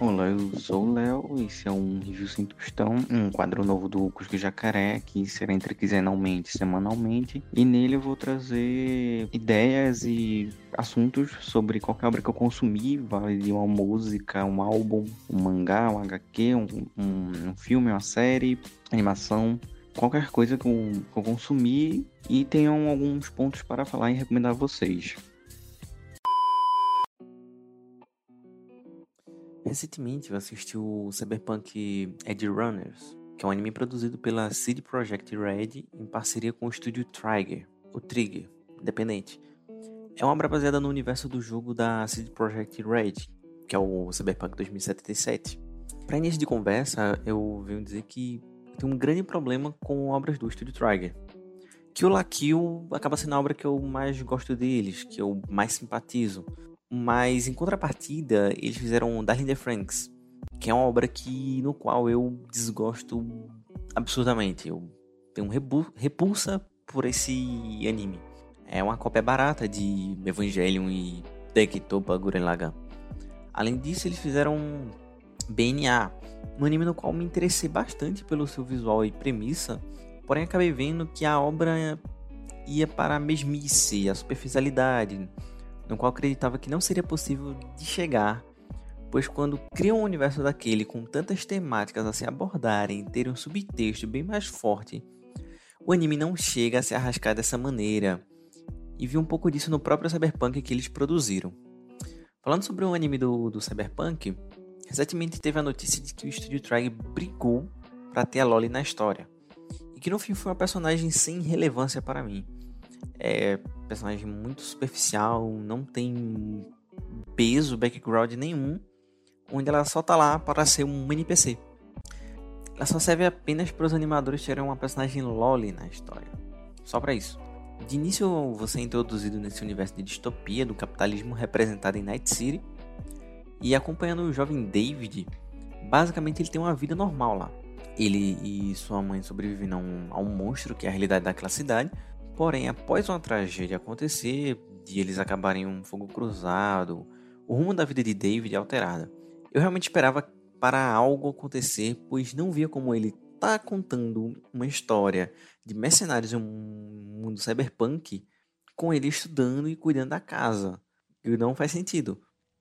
Olá, eu sou o Léo, esse é um Review Sem Tostão, um quadro novo do Cusco Jacaré, que será entre quinzenalmente semanalmente, e nele eu vou trazer ideias e assuntos sobre qualquer obra que eu consumi, vale uma música, um álbum, um mangá, um HQ, um, um, um filme, uma série, animação, qualquer coisa que eu, que eu consumi e tenham alguns pontos para falar e recomendar a vocês. Recentemente eu assisti o Cyberpunk Edge Runners, que é um anime produzido pela CD Projekt Red em parceria com o estúdio Trigger, o Trigger, independente. É uma obra baseada no universo do jogo da CD Projekt Red, que é o Cyberpunk 2077. Para início de conversa, eu venho dizer que tenho um grande problema com obras do estúdio Trigger. Que o Kill acaba sendo a obra que eu mais gosto deles, que eu mais simpatizo, mas em contrapartida, eles fizeram Darling the Franks, que é uma obra que no qual eu desgosto absurdamente. Eu tenho repulsa por esse anime. É uma cópia barata de Evangelion e Dekitopa Guren Lagann. Além disso, eles fizeram BNA, um anime no qual me interessei bastante pelo seu visual e premissa, porém acabei vendo que a obra ia para a mesmice, a superficialidade, no qual acreditava que não seria possível de chegar, pois quando criam um universo daquele com tantas temáticas a se abordarem e terem um subtexto bem mais forte, o anime não chega a se arrascar dessa maneira. E vi um pouco disso no próprio Cyberpunk que eles produziram. Falando sobre o anime do, do Cyberpunk, recentemente teve a notícia de que o estúdio Trigg brigou para ter a Loli na história. E que no fim foi uma personagem sem relevância para mim. É personagem muito superficial, não tem peso, background nenhum, onde ela só tá lá para ser um NPC. Ela só serve apenas para os animadores terem uma personagem loli na história. Só para isso. De início, você é introduzido nesse universo de distopia do capitalismo representado em Night City. E acompanhando o jovem David, basicamente ele tem uma vida normal lá. Ele e sua mãe sobrevivem a um, monstro que é a realidade daquela cidade Porém, após uma tragédia acontecer, de eles acabarem em um fogo cruzado, o rumo da vida de David é alterada. Eu realmente esperava para algo acontecer, pois não via como ele tá contando uma história de mercenários em um mundo cyberpunk com ele estudando e cuidando da casa. E não faz sentido.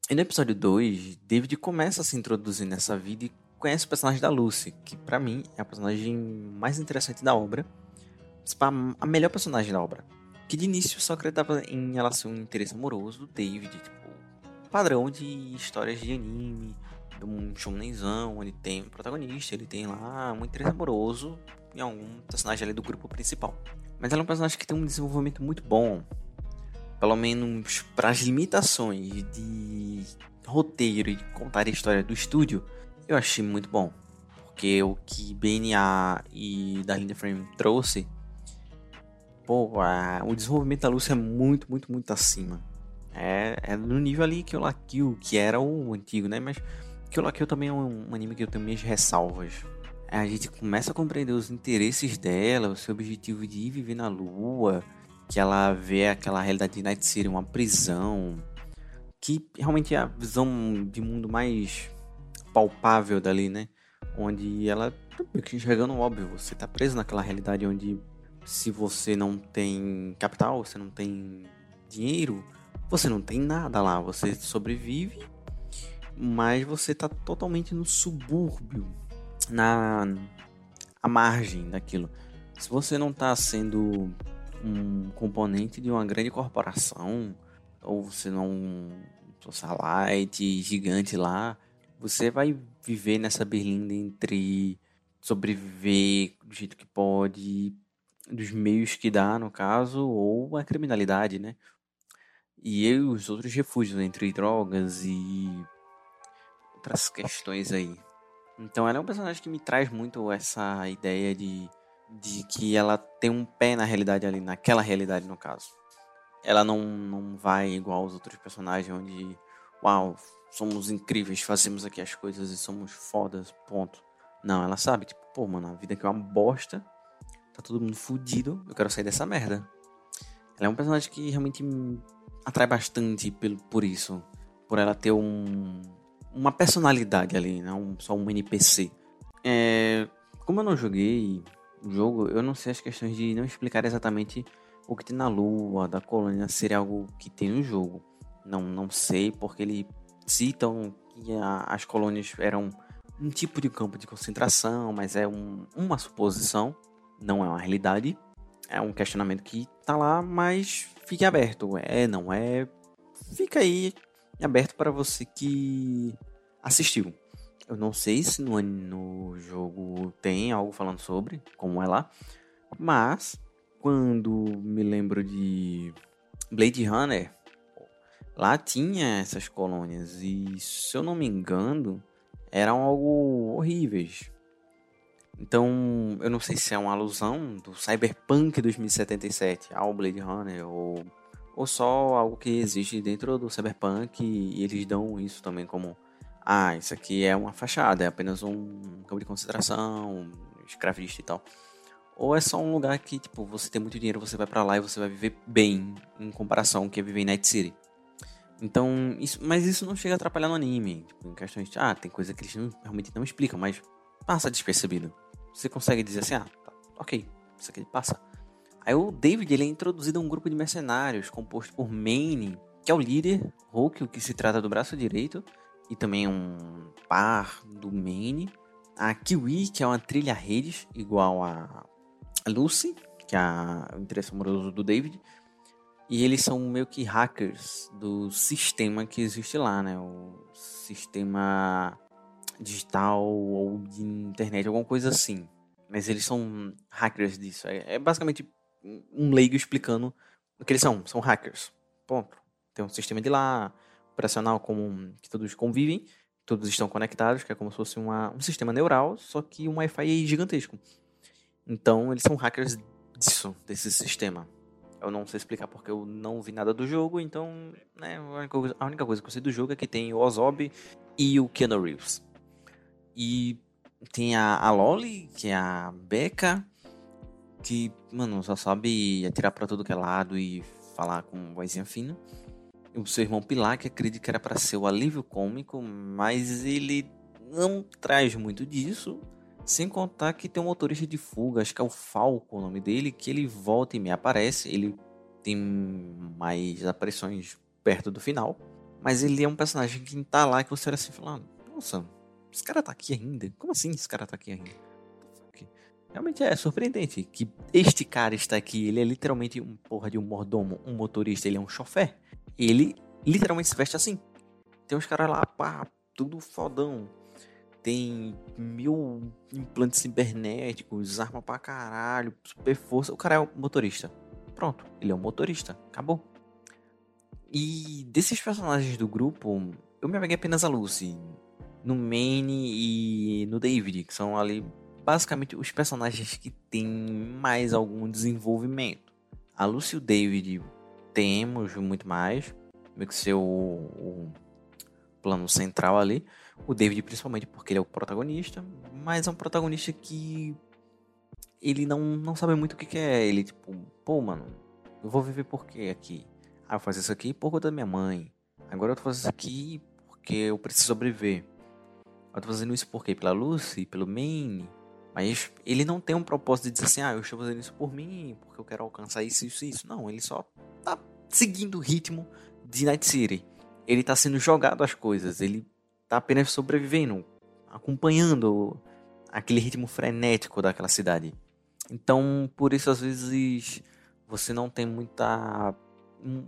E no episódio 2, David começa a se introduzir nessa vida e conhece o personagem da Lucy, que para mim é a personagem mais interessante da obra a melhor personagem da obra. Que de início só acreditava em ela ser um interesse amoroso do David, tipo, padrão de histórias de anime, de um shonenzão, ele tem um protagonista, ele tem lá um interesse amoroso em algum personagem ali do grupo principal. Mas ela é um personagem que tem um desenvolvimento muito bom, pelo menos para as limitações de roteiro e de contar a história do estúdio, eu achei muito bom. Porque o que BNA e Darling Frame trouxe pô, a, o desenvolvimento da Lúcia é muito, muito, muito acima. É, é no nível ali que o Lakio, que era o antigo, né? Mas que o Lakio também é um, um, anime que eu tenho minhas ressalvas. A gente começa a compreender os interesses dela, o seu objetivo de ir viver na Lua, que ela vê aquela realidade de Night City, uma prisão, que realmente é a visão de mundo mais palpável dali, né? Onde ela tá enxergando óbvio, você tá preso naquela realidade onde se você não tem capital, você não tem dinheiro, você não tem nada lá, você sobrevive, mas você está totalmente no subúrbio, na a margem daquilo. Se você não está sendo um componente de uma grande corporação, ou você não socialite gigante lá, você vai viver nessa berlinda entre sobreviver do jeito que pode, dos meios que dá, no caso, ou a criminalidade, né? E os outros refúgios entre drogas e outras questões aí. Então ela é um personagem que me traz muito essa ideia de, de que ela tem um pé na realidade ali, naquela realidade no caso. Ela não, não vai igual aos outros personagens onde, uau, somos incríveis, fazemos aqui as coisas e somos fodas, ponto. Não, ela sabe, tipo, pô, mano, a vida aqui é uma bosta, tá todo mundo fudido, eu quero sair dessa merda. Ela é um personagem que realmente me atrai bastante por, por isso. Por ela ter um, uma personalidade ali, não só um NPC. É, como eu não joguei o jogo, eu não sei as questões de não explicar exatamente o que tem na lua da colônia ser algo que tem no jogo. Não, não sei, porque eles citam que a, as colônias eram um tipo de campo de concentração, mas é um, uma suposição, não é uma realidade. É um questionamento que tá lá, mas fique aberto. É, não é. Fica aí aberto para você que assistiu. Eu não sei se no, no jogo tem algo falando sobre, como é lá, mas quando me lembro de Blade Runner, lá tinha essas colônias e, se eu não me engano, eram algo horríveis. Então, eu não sei se é uma alusão do Cyberpunk 2077 ao Blade Runner ou, ou só algo que existe dentro do Cyberpunk e eles dão isso também como ah, isso aqui é uma fachada, é apenas um campo de concentração, escravista e tal. Ou é só um lugar que, tipo, você tem muito dinheiro, você vai para lá e você vai viver bem, em comparação que é viver em Night City. Então, isso, mas isso não chega a atrapalhar no anime. Tipo, em questões de, ah, tem coisa que eles não, realmente não explicam, mas passa despercebido. Você consegue dizer assim, ah, tá, ok, isso aqui passa. Aí o David, ele é introduzido a um grupo de mercenários composto por Maine, que é o líder, Hulk, o que se trata do braço direito, e também um par do Maine. A Kiwi, que é uma trilha redes, igual a Lucy, que é o interesse amoroso do David. E eles são meio que hackers do sistema que existe lá, né? O sistema digital ou de internet, alguma coisa assim. Mas eles são hackers disso. É, é basicamente um leigo explicando o que eles são. São hackers. Ponto. Tem um sistema de lá, operacional comum que todos convivem, todos estão conectados, que é como se fosse uma, um sistema neural, só que um Wi-Fi gigantesco. Então, eles são hackers disso, desse sistema. Eu não sei explicar porque eu não vi nada do jogo, então né, a, única coisa, a única coisa que eu sei do jogo é que tem o Ozob e o Keanu Reeves. E tem a, a Loli, que é a Becca, que, mano, só sabe atirar pra todo que é lado e falar com vozinha fina o seu irmão Pilar, que acredito que era para ser o alívio cômico, mas ele não traz muito disso. Sem contar que tem um motorista de fuga, acho que é o Falco o nome dele, que ele volta e me aparece. Ele tem mais aparições perto do final. Mas ele é um personagem que tá lá que você olha assim falando, nossa, esse cara tá aqui ainda? Como assim esse cara tá aqui ainda? Realmente é surpreendente que este cara está aqui. Ele é literalmente um porra de um mordomo, um motorista, ele é um chofer ele literalmente se veste assim. Tem uns caras lá, pá, tudo fodão. Tem mil implantes cibernéticos, arma pra caralho, super força. O cara é um motorista. Pronto, ele é um motorista. Acabou. E desses personagens do grupo, eu me apeguei apenas a Lucy. No Maine e no David, que são ali basicamente os personagens que têm mais algum desenvolvimento. A Lucy e o David temos muito mais, meio que ser o, o plano central ali. O David, principalmente porque ele é o protagonista, mas é um protagonista que ele não, não sabe muito o que, que é. Ele, tipo, pô, mano, eu vou viver por quê aqui? Ah, eu faço isso aqui por conta da minha mãe. Agora eu tô fazendo isso aqui porque eu preciso sobreviver. Eu tô fazendo isso por quê? Pela Lucy, pelo Maine. Mas ele não tem um propósito de dizer assim, ah, eu estou fazendo isso por mim, porque eu quero alcançar isso, isso, isso. Não, ele só tá seguindo o ritmo de Night City. Ele tá sendo jogado as coisas, ele tá apenas sobrevivendo, acompanhando aquele ritmo frenético daquela cidade. Então, por isso às vezes você não tem muita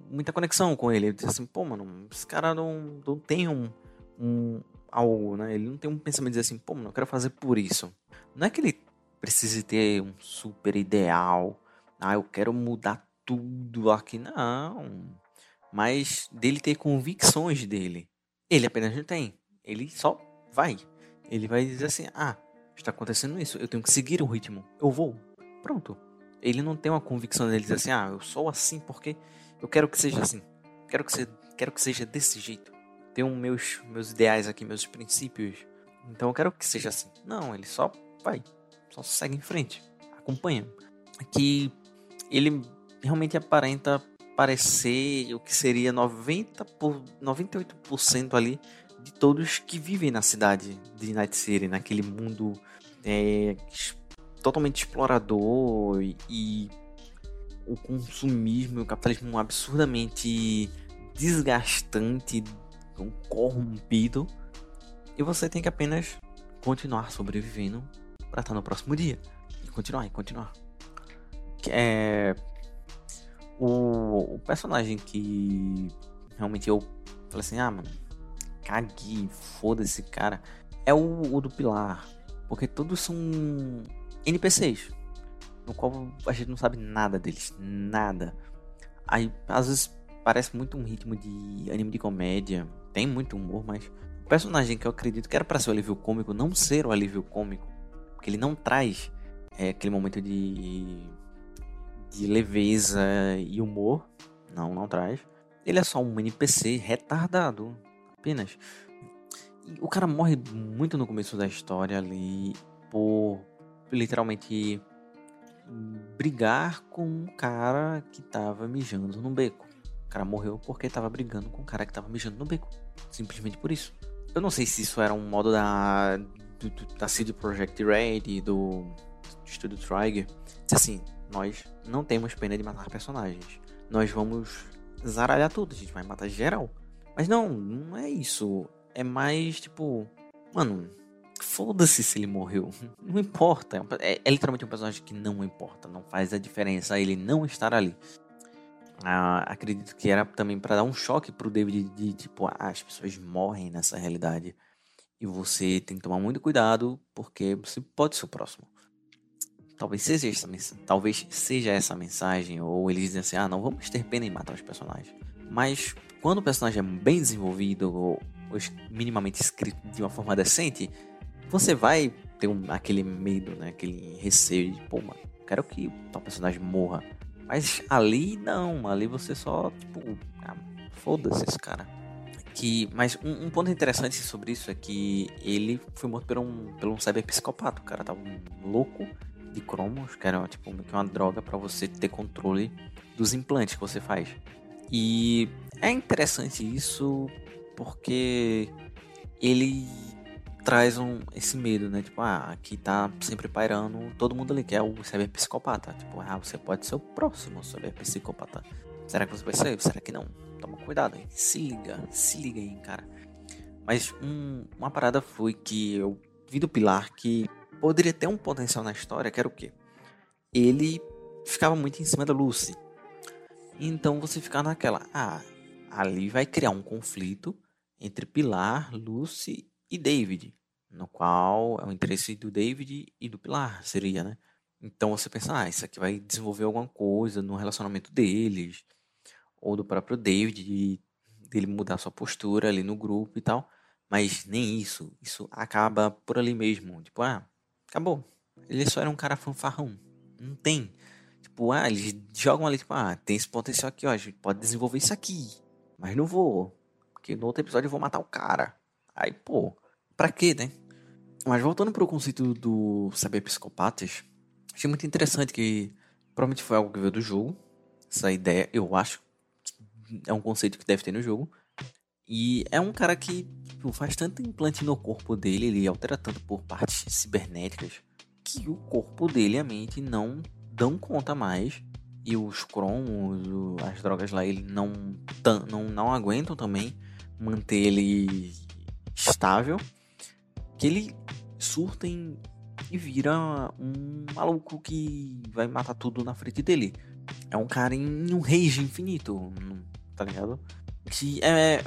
muita conexão com ele. Ele diz assim, pô, mano, esse cara não, não tem um, um algo, né? Ele não tem um pensamento de dizer assim, pô, mano, eu quero fazer por isso. Não é que ele precise ter um super ideal. Ah, eu quero mudar tudo aqui, não. Mas dele ter convicções dele. Ele apenas não tem. Ele só vai. Ele vai dizer assim: ah, está acontecendo isso, eu tenho que seguir o ritmo, eu vou. Pronto. Ele não tem uma convicção dele dizer assim: ah, eu sou assim porque eu quero que seja assim. Quero que, se, quero que seja desse jeito. Tenho meus, meus ideais aqui, meus princípios. Então eu quero que seja assim. Não, ele só vai. Só segue em frente. Acompanha. Aqui ele realmente aparenta parecer o que seria 90 por 98% ali de todos que vivem na cidade de Night City, naquele mundo é, totalmente explorador e, e o consumismo e o capitalismo absurdamente desgastante, corrompido, e você tem que apenas continuar sobrevivendo para estar no próximo dia. E continuar, e continuar. É. O, o personagem que realmente eu falei assim: ah, mano, caguei, foda-se, cara. É o, o do Pilar. Porque todos são NPCs. No qual a gente não sabe nada deles. Nada. Aí, às vezes, parece muito um ritmo de anime de comédia. Tem muito humor, mas o personagem que eu acredito que era para ser o alívio cômico não ser o alívio cômico. Porque ele não traz é, aquele momento de, de leveza e humor. Não, não traz. Ele é só um NPC retardado. Apenas. O cara morre muito no começo da história ali por literalmente brigar com um cara que tava mijando no beco. O cara morreu porque tava brigando com um cara que tava mijando no beco. Simplesmente por isso. Eu não sei se isso era um modo da, do, do, da CD Red e do, do Studio Trigger. Assim, nós não temos pena de matar personagens. Nós vamos zaralhar tudo, a gente vai matar geral. Mas não, não é isso. É mais tipo, mano, foda-se se ele morreu. Não importa. É, é, literalmente um personagem que não importa. Não faz a diferença ele não estar ali. Ah, acredito que era também para dar um choque pro David de, tipo, ah, as pessoas morrem nessa realidade. E você tem que tomar muito cuidado porque você pode ser o próximo. Talvez seja essa, talvez seja essa mensagem, ou eles dizem assim: ah, não vamos ter pena em matar os personagens. Mas quando o personagem é bem desenvolvido, ou, ou minimamente escrito de uma forma decente, você vai ter um, aquele medo, né? Aquele receio de, pô, mano, quero que tal personagem morra. Mas ali não, ali você só, tipo, ah, foda-se esse cara. Que, mas um, um, ponto interessante sobre isso é que ele foi morto por um, por um cyberpsicopata. O cara tava um louco de cromos, que era tipo uma droga para você ter controle dos implantes que você faz. E é interessante isso porque ele traz um, esse medo, né? Tipo, ah, aqui tá sempre pairando todo mundo ali, que é o cyberpsicopata. Tipo, ah, você pode ser o próximo cyberpsicopata. Será que você vai ser? Será que não? Toma cuidado, hein? Se liga, se liga aí, cara. Mas um, uma parada foi que eu vi do Pilar que poderia ter um potencial na história, que era o quê? Ele ficava muito em cima da Lucy. Então você fica naquela, ah, ali vai criar um conflito entre Pilar, Lucy e David, no qual é o interesse do David e do Pilar, seria, né? Então você pensa, ah, isso aqui vai desenvolver alguma coisa no relacionamento deles, ou do próprio David, de, dele mudar sua postura ali no grupo e tal. Mas nem isso, isso acaba por ali mesmo. Tipo, ah, Acabou. Ele só era um cara fanfarrão. Não tem. Tipo, ah, eles jogam ali, tipo, ah, tem esse potencial aqui, ó. A gente pode desenvolver isso aqui. Mas não vou. Porque no outro episódio eu vou matar o cara. Aí, pô, pra quê, né? Mas voltando pro conceito do saber psicopatas, achei muito interessante que provavelmente foi algo que veio do jogo. Essa ideia, eu acho, é um conceito que deve ter no jogo. E é um cara que tipo, faz tanto implante no corpo dele, ele altera tanto por partes cibernéticas, que o corpo dele e a mente não dão conta mais. E os cromos, as drogas lá, ele não, não, não aguentam também manter ele estável. Que ele surta em, e vira um maluco que vai matar tudo na frente dele. É um cara em um rage infinito, tá ligado? que é,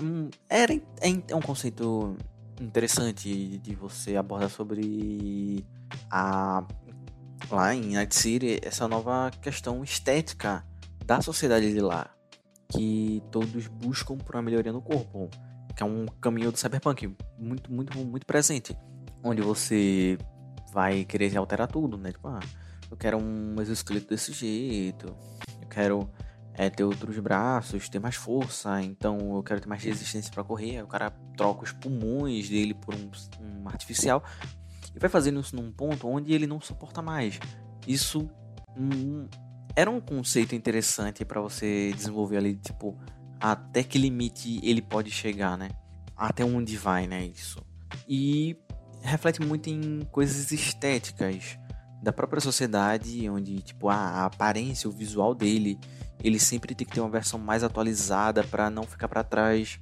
era, é, é um conceito interessante de você abordar sobre a lá em Night City essa nova questão estética da sociedade de lá que todos buscam por uma melhoria no corpo que é um caminho do cyberpunk muito muito muito presente onde você vai querer alterar tudo né tipo ah, eu quero um exoesqueleto desse jeito eu quero é, ter outros braços, ter mais força, então eu quero ter mais resistência para correr. O cara troca os pulmões dele por um, um, artificial e vai fazendo isso num ponto onde ele não suporta mais. Isso hum, era um conceito interessante para você desenvolver ali, tipo, até que limite ele pode chegar, né? até onde vai, né, isso. E reflete muito em coisas estéticas da própria sociedade, onde tipo a aparência, o visual dele, ele sempre tem que ter uma versão mais atualizada para não ficar para trás.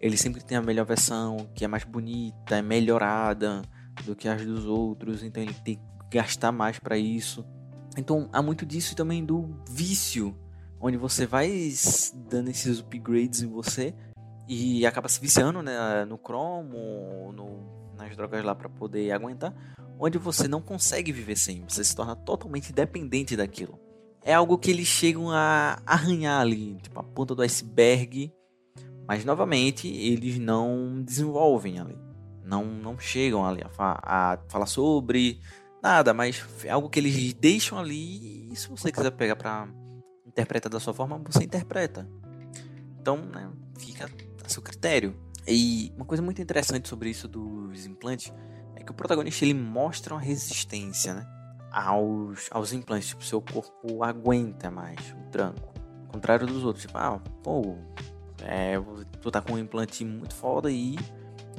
Ele sempre tem a melhor versão, que é mais bonita, é melhorada do que as dos outros, então ele tem que gastar mais para isso. Então há muito disso também do vício, onde você vai dando esses upgrades em você e acaba se viciando né, no cromo, no, nas drogas lá para poder aguentar, onde você não consegue viver sem, você se torna totalmente dependente daquilo. É algo que eles chegam a arranhar ali, tipo a ponta do iceberg, mas novamente eles não desenvolvem ali, não, não chegam ali a, fa a falar sobre nada, mas é algo que eles deixam ali e se você quiser pegar para interpretar da sua forma, você interpreta. Então, né, fica a seu critério. E uma coisa muito interessante sobre isso dos implantes é que o protagonista ele mostra uma resistência né, aos, aos implantes. Tipo, seu corpo aguenta mais o tranco. Ao contrário dos outros. Tipo, ah, pô, é, tu tá com um implante muito foda aí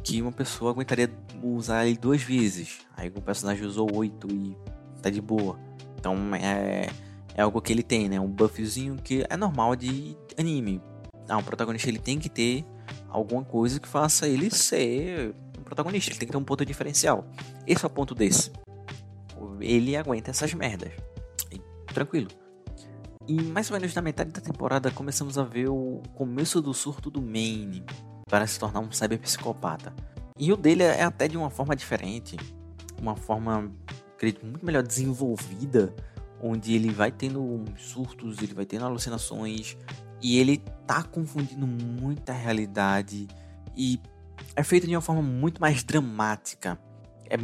que uma pessoa aguentaria usar ele duas vezes. Aí o personagem usou oito e tá de boa. Então é, é algo que ele tem, né? Um buffzinho que é normal de anime. Ah, um protagonista ele tem que ter alguma coisa que faça ele ser um protagonista. Ele tem que ter um ponto diferencial. Esse é o ponto desse. Ele aguenta essas merdas. E, tranquilo. E mais ou menos na metade da temporada começamos a ver o começo do surto do Maine para se tornar um cyberpsicopata. E o dele é até de uma forma diferente, uma forma, acredito, muito melhor desenvolvida, onde ele vai tendo surtos, ele vai tendo alucinações, e ele tá confundindo muita realidade e é feito de uma forma muito mais dramática. É,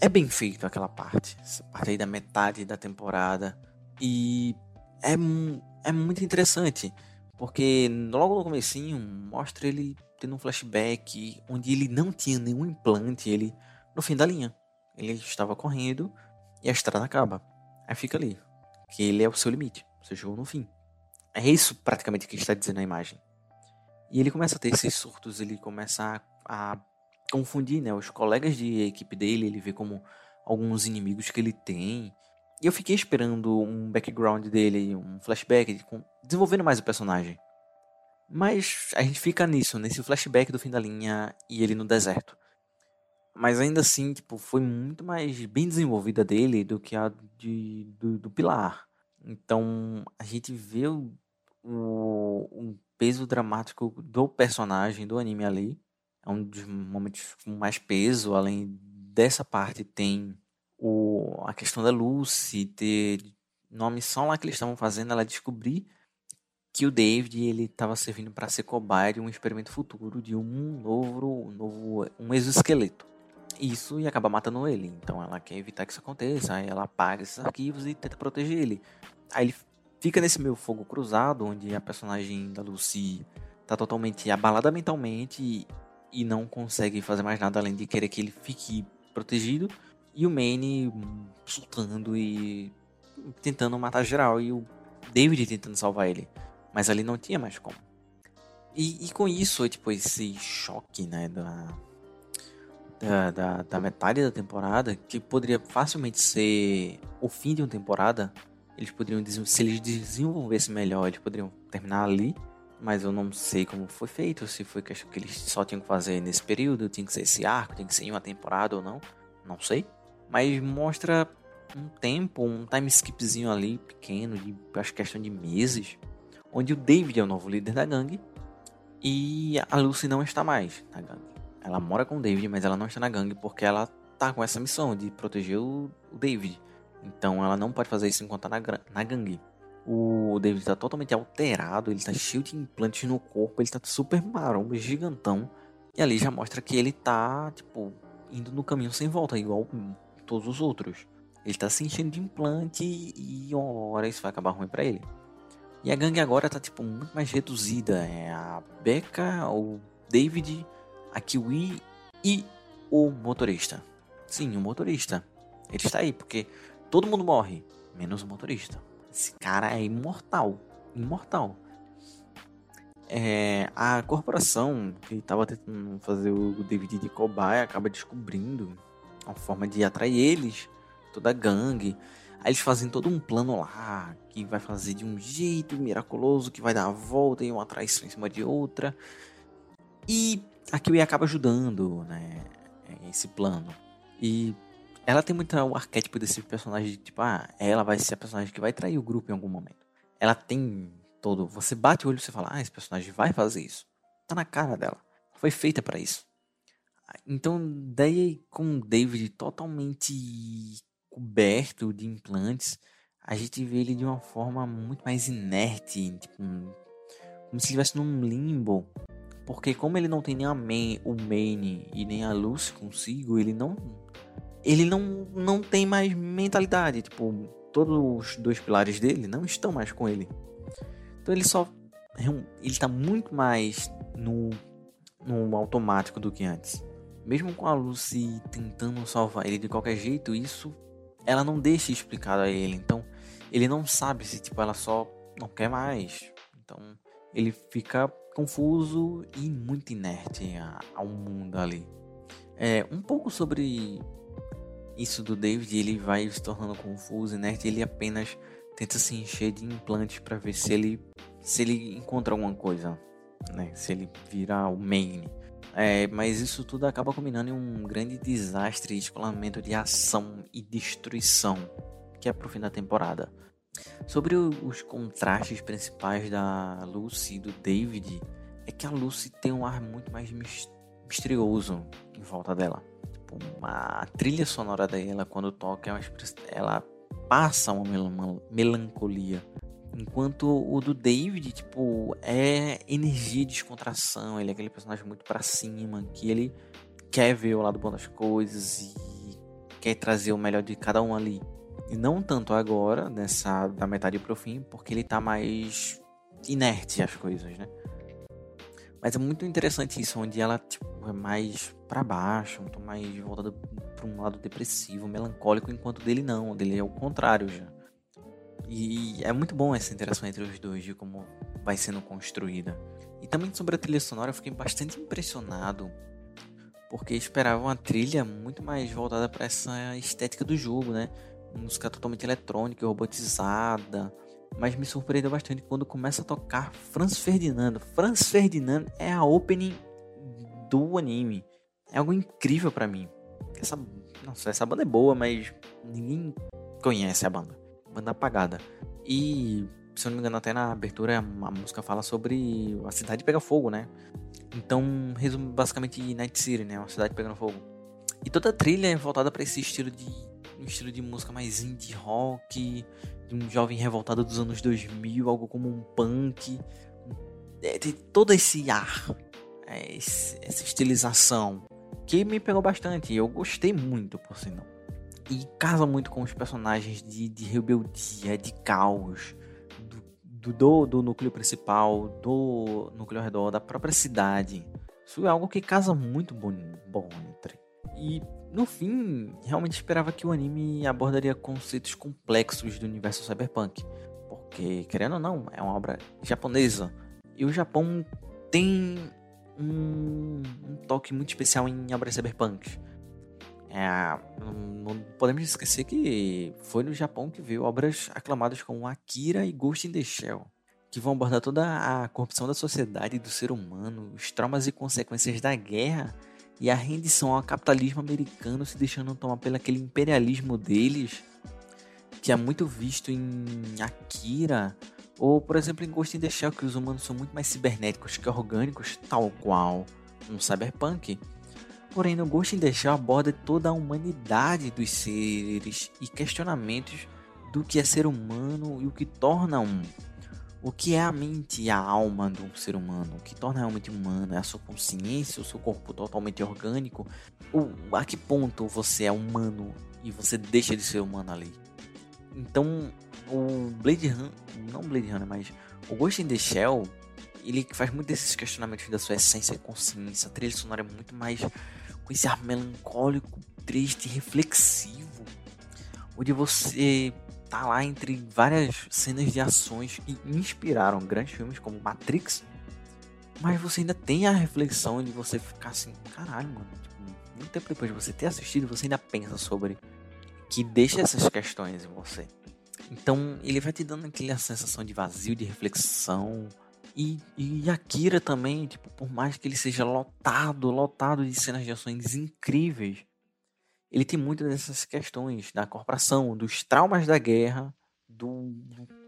é bem feito aquela parte, essa parte aí da metade da temporada. E é, é muito interessante, porque logo no comecinho mostra ele tendo um flashback onde ele não tinha nenhum implante, ele no fim da linha. Ele estava correndo e a estrada acaba. Aí fica ali, que ele é o seu limite, você chegou no fim. É isso praticamente que está dizendo a imagem. E ele começa a ter esses surtos, ele começa a, a confundir né, os colegas de equipe dele, ele vê como alguns inimigos que ele tem. E eu fiquei esperando um background dele, um flashback, desenvolvendo mais o personagem. Mas a gente fica nisso, nesse flashback do fim da linha e ele no deserto. Mas ainda assim, tipo, foi muito mais bem desenvolvida dele do que a de, do, do Pilar. Então a gente vê o, o, o peso dramático do personagem do anime ali. É um dos momentos com mais peso. Além dessa parte, tem o, a questão da Lucy ter. Numa missão lá que eles estavam fazendo, ela descobrir que o David ele estava servindo para ser cobaia de um experimento futuro de um novo, um novo um exoesqueleto. Isso e acaba matando ele. Então ela quer evitar que isso aconteça. Aí ela apaga esses arquivos e tenta proteger ele. Aí ele fica nesse meu fogo cruzado, onde a personagem da Lucy tá totalmente abalada mentalmente e, e não consegue fazer mais nada além de querer que ele fique protegido. E o Manny surtando e tentando matar geral. E o David tentando salvar ele. Mas ali não tinha mais como. E, e com isso, tipo, esse choque, né, da, da, da, da, metade da temporada, que poderia facilmente ser o fim de uma temporada, eles poderiam, se eles desenvolvessem melhor, eles poderiam terminar ali, mas eu não sei como foi feito, se foi que eles só tinham que fazer nesse período, tinha que ser esse arco, tinha que ser em uma temporada ou não, não sei. Mas mostra um tempo, um time skipzinho ali pequeno, de acho questão de meses, onde o David é o novo líder da gangue e a Lucy não está mais na gangue. Ela mora com o David, mas ela não está na gangue porque ela tá com essa missão de proteger o, David. Então ela não pode fazer isso enquanto tá na, na gangue. O David tá totalmente alterado, ele tá cheio de implantes no corpo, ele tá super maromba, gigantão. E ali já mostra que ele tá, tipo, indo no caminho sem volta, igual todos os outros. Ele tá se enchendo de implante e uma hora isso vai acabar ruim para ele. E a gangue agora tá, tipo, muito mais reduzida. É a Becca, o David, a Kiwi e o motorista. Sim, o motorista. Ele está aí, porque todo mundo morre, menos o motorista. Esse cara é imortal. Imortal. é, a corporação que estava tentando fazer o David de cobaia acaba descobrindo uma forma de atrair eles, toda a gangue. Aí eles fazem todo um plano lá que vai fazer de um jeito miraculoso, que vai dar a volta e uma traição em cima de outra. E a Kiwi acaba ajudando, né? Esse plano. E ela tem muito o arquétipo desse personagem de tipo, ah, ela vai ser a personagem que vai trair o grupo em algum momento. Ela tem todo. Você bate o olho e você fala, ah, esse personagem vai fazer isso. Tá na cara dela. Foi feita para isso. Então, daí com o David totalmente coberto de implantes, a gente vê ele de uma forma muito mais inerte, tipo, como se estivesse num limbo. Porque como ele não tem nem a main, o Maine e nem a Lucy consigo, ele não ele não, não tem mais mentalidade, tipo, todos os dois pilares dele não estão mais com ele. Então ele só ele tá muito mais no no automático do que antes. Mesmo com a Lucy tentando salvar ele de qualquer jeito, isso ela não deixa explicado a ele. Então, ele não sabe se tipo ela só não quer mais. Então, ele fica confuso e muito inerte ao mundo ali. É, um pouco sobre isso do David, ele vai se tornando confuso, inerte, ele apenas tenta se encher de implantes para ver se ele se ele encontra alguma coisa, né? Se ele virar o main. É, mas isso tudo acaba combinando em um grande desastre e escolamento de ação e destruição, que é pro fim da temporada. Sobre os contrastes principais da Lucy e do David, é que a Lucy tem um ar muito mais misterioso em volta dela. Tipo, uma, a trilha sonora dela, quando toca, é uma, ela passa uma, uma melancolia Enquanto o do David, tipo, é energia de descontração. Ele é aquele personagem muito para cima, que ele quer ver o lado bom das coisas e quer trazer o melhor de cada um ali. E não tanto agora, nessa da metade pro fim, porque ele tá mais inerte às coisas, né? Mas é muito interessante isso, onde ela tipo, é mais para baixo, muito mais voltada para um lado depressivo, melancólico, enquanto dele não, dele é o contrário já. E é muito bom essa interação entre os dois, de como vai sendo construída. E também sobre a trilha sonora, eu fiquei bastante impressionado, porque esperava uma trilha muito mais voltada para essa estética do jogo, né? Música totalmente eletrônica, robotizada. Mas me surpreendeu bastante quando começa a tocar Franz Ferdinando. Franz Ferdinando é a opening do anime. É algo incrível para mim. Essa, nossa, essa banda é boa, mas ninguém conhece a banda banda apagada. E, se eu não me engano, até na abertura a música fala sobre a cidade pegar fogo, né? Então, resume basicamente Night City, né? Uma cidade pegando fogo. E toda a trilha é voltada para esse estilo de um estilo de música mais indie rock, de um jovem revoltado dos anos 2000, algo como um punk. É, tem todo esse ar, é, esse, essa estilização que me pegou bastante. Eu gostei muito, por sinal e casa muito com os personagens de, de rebeldia, de caos, do, do, do, núcleo principal, do núcleo ao redor, da própria cidade. Isso é algo que casa muito bom, bom entre. E no fim, realmente esperava que o anime abordaria conceitos complexos do universo cyberpunk. Porque, querendo ou não, é uma obra japonesa. E o Japão tem um, um toque muito especial em obras cyberpunks é, não podemos esquecer que foi no Japão que veio obras aclamadas como Akira e Ghost in the Shell, que vão abordar toda a corrupção da sociedade e do ser humano, os traumas e consequências da guerra e a rendição ao capitalismo americano se deixando tomar pelo aquele imperialismo deles, que é muito visto em Akira, ou por exemplo em Ghost in the Shell, que os humanos são muito mais cibernéticos que orgânicos, tal qual um cyberpunk. Porém, no Ghost in the Shell aborda toda a humanidade dos seres e questionamentos do que é ser humano e o que torna um. O que é a mente e a alma do ser humano? O que torna realmente humano? É a sua consciência, o seu corpo totalmente orgânico? Ou a que ponto você é humano e você deixa de ser humano ali? Então, o Blade Runner, não Blade Runner, mas o Ghost in the Shell, ele faz muito desses questionamentos da sua essência e consciência. A trilha sonora é muito mais com esse ar melancólico, triste, reflexivo, onde você tá lá entre várias cenas de ações que inspiraram grandes filmes como Matrix Mas você ainda tem a reflexão de você ficar assim, caralho, mano. Tipo, muito tempo depois de você ter assistido, você ainda pensa sobre. Que deixa essas questões em você. Então ele vai te dando aquela sensação de vazio, de reflexão. E, e Akira também, tipo, por mais que ele seja lotado, lotado de cenas de ações incríveis, ele tem muitas dessas questões da corporação, dos traumas da guerra, do,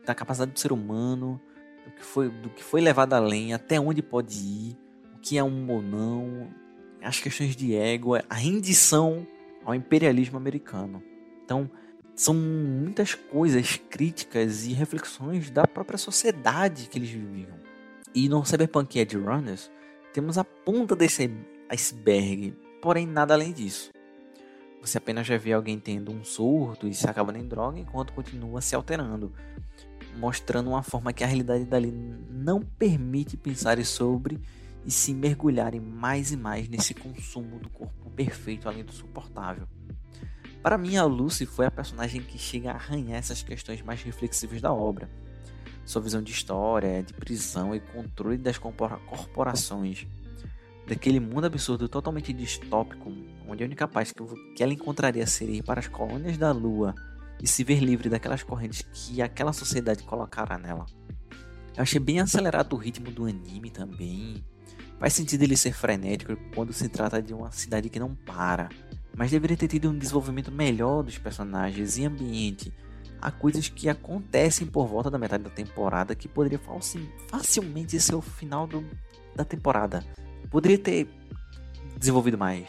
da capacidade do ser humano, do que foi, do que foi levado além, até onde pode ir, o que é um ou não, as questões de ego, a rendição ao imperialismo americano. Então, são muitas coisas críticas e reflexões da própria sociedade que eles viviam. E no Cyberpunk Edge Runners, temos a ponta desse iceberg, porém nada além disso. Você apenas já vê alguém tendo um surto e se acaba em droga enquanto continua se alterando, mostrando uma forma que a realidade dali não permite pensar sobre e se mergulharem mais e mais nesse consumo do corpo perfeito além do suportável. Para mim, a Lucy foi a personagem que chega a arranhar essas questões mais reflexivas da obra. Sua visão de história, de prisão e controle das corporações, daquele mundo absurdo totalmente distópico, onde a única paz que ela encontraria seria ir para as colônias da Lua e se ver livre daquelas correntes que aquela sociedade colocara nela. Eu achei bem acelerado o ritmo do anime também. Faz sentido ele ser frenético quando se trata de uma cidade que não para mas deveria ter tido um desenvolvimento melhor dos personagens e ambiente. Há coisas que acontecem por volta da metade da temporada que poderia facilmente ser o final do, da temporada. Poderia ter desenvolvido mais.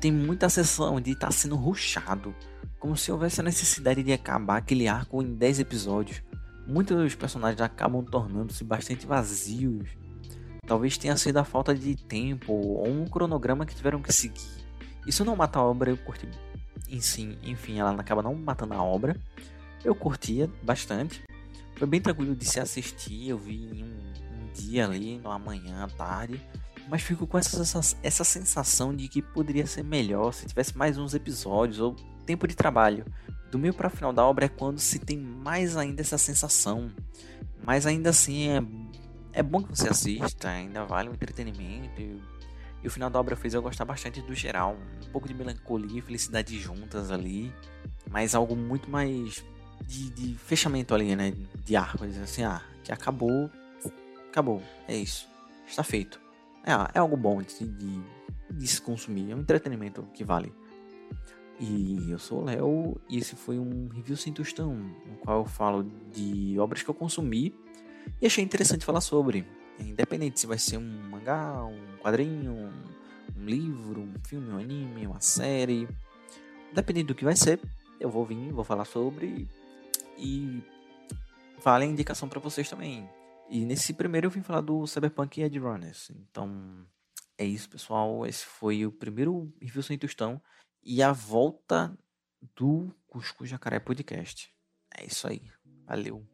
Tem muita sessão de estar tá sendo ruxado, como se houvesse a necessidade de acabar aquele arco em 10 episódios. Muitos dos personagens acabam tornando-se bastante vazios. Talvez tenha sido a falta de tempo ou um cronograma que tiveram que seguir isso não mata a obra, eu curti. Si, enfim, ela acaba não matando a obra. Eu curtia bastante. Foi bem tranquilo de se assistir. Eu vi em um, um dia ali, no amanhã, à tarde. Mas fico com essa, essa, essa sensação de que poderia ser melhor se tivesse mais uns episódios ou tempo de trabalho. Do meio para final da obra é quando se tem mais ainda essa sensação. Mas ainda assim é, é bom que você assista, ainda vale o entretenimento. E o final da obra fez eu gostar bastante do geral. Um pouco de melancolia e felicidade juntas ali. Mas algo muito mais de, de fechamento ali, né? De arco. Assim, ah, que acabou. Acabou. É isso. Está feito. É, é algo bom de, de, de se consumir. É um entretenimento que vale. E eu sou o Léo e esse foi um review sem tostão, no qual eu falo de obras que eu consumi e achei interessante falar sobre. Independente se vai ser um mangá, um quadrinho, um, um livro, um filme, um anime, uma série. Dependendo do que vai ser, eu vou vir, vou falar sobre e vale a indicação para vocês também. E nesse primeiro eu vim falar do Cyberpunk Edge Runners. Então é isso, pessoal. Esse foi o primeiro review sem tostão e a volta do Cusco Jacaré Podcast. É isso aí. Valeu.